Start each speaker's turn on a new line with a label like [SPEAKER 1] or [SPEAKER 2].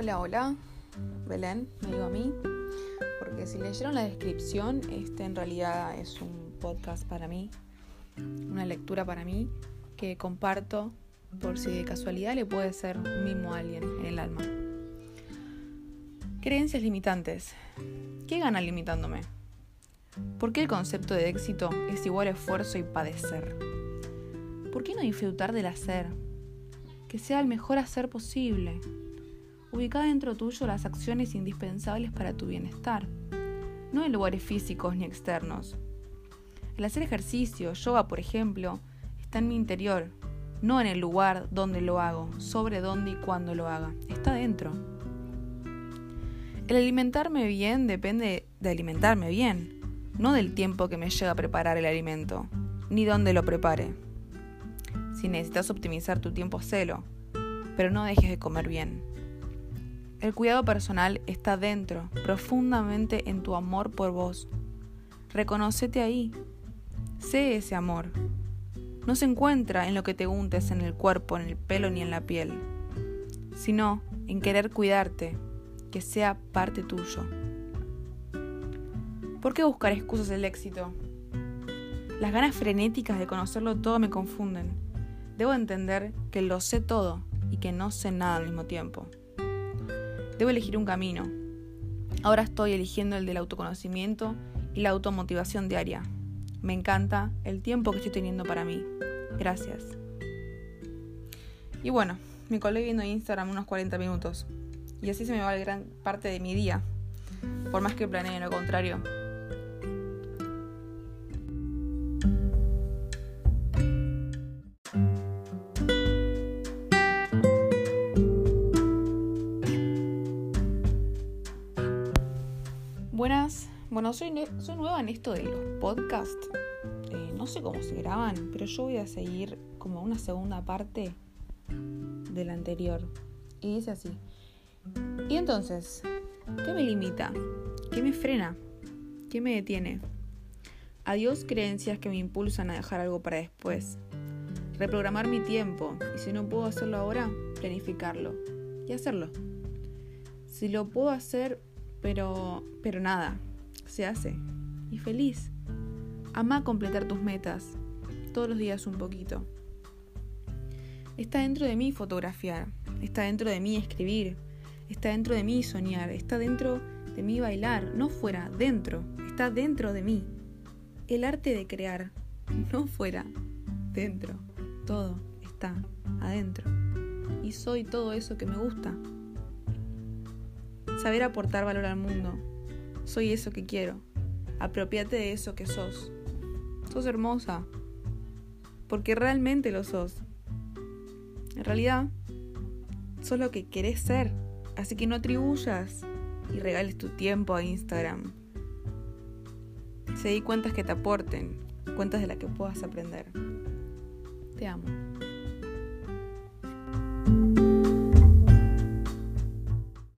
[SPEAKER 1] Hola, hola, Belén, me digo a mí, porque si leyeron la descripción, este en realidad es un podcast para mí, una lectura para mí que comparto por si de casualidad le puede ser mismo a alguien en el alma. Creencias limitantes. ¿Qué gana limitándome? ¿Por qué el concepto de éxito es igual a esfuerzo y padecer? ¿Por qué no disfrutar del hacer? Que sea el mejor hacer posible Ubica dentro tuyo las acciones indispensables para tu bienestar, no en lugares físicos ni externos. El hacer ejercicio, yoga por ejemplo, está en mi interior, no en el lugar donde lo hago, sobre dónde y cuándo lo haga, está dentro. El alimentarme bien depende de alimentarme bien, no del tiempo que me lleva a preparar el alimento, ni dónde lo prepare. Si necesitas optimizar tu tiempo, celo, pero no dejes de comer bien. El cuidado personal está dentro, profundamente en tu amor por vos. Reconocete ahí. Sé ese amor. No se encuentra en lo que te untes en el cuerpo, en el pelo ni en la piel, sino en querer cuidarte, que sea parte tuyo. ¿Por qué buscar excusas del éxito? Las ganas frenéticas de conocerlo todo me confunden. Debo entender que lo sé todo y que no sé nada al mismo tiempo. Debo elegir un camino. Ahora estoy eligiendo el del autoconocimiento y la automotivación diaria. Me encanta el tiempo que estoy teniendo para mí. Gracias. Y bueno, me colé viendo Instagram unos 40 minutos. Y así se me va gran parte de mi día. Por más que planee lo contrario. Buenas, bueno, soy, soy nueva en esto de los podcasts. Eh, no sé cómo se graban, pero yo voy a seguir como una segunda parte de la anterior. Y dice así. Y entonces, ¿qué me limita? ¿Qué me frena? ¿Qué me detiene? Adiós creencias que me impulsan a dejar algo para después. Reprogramar mi tiempo y si no puedo hacerlo ahora, planificarlo y hacerlo. Si lo puedo hacer pero, pero nada, se hace. Y feliz. Ama completar tus metas. Todos los días un poquito. Está dentro de mí fotografiar. Está dentro de mí escribir. Está dentro de mí soñar. Está dentro de mí bailar. No fuera, dentro. Está dentro de mí. El arte de crear. No fuera, dentro. Todo está adentro. Y soy todo eso que me gusta saber aportar valor al mundo. Soy eso que quiero. Apropiate de eso que sos. Sos hermosa. Porque realmente lo sos. En realidad, sos lo que querés ser. Así que no atribuyas y regales tu tiempo a Instagram. Seguí cuentas que te aporten, cuentas de las que puedas aprender. Te amo.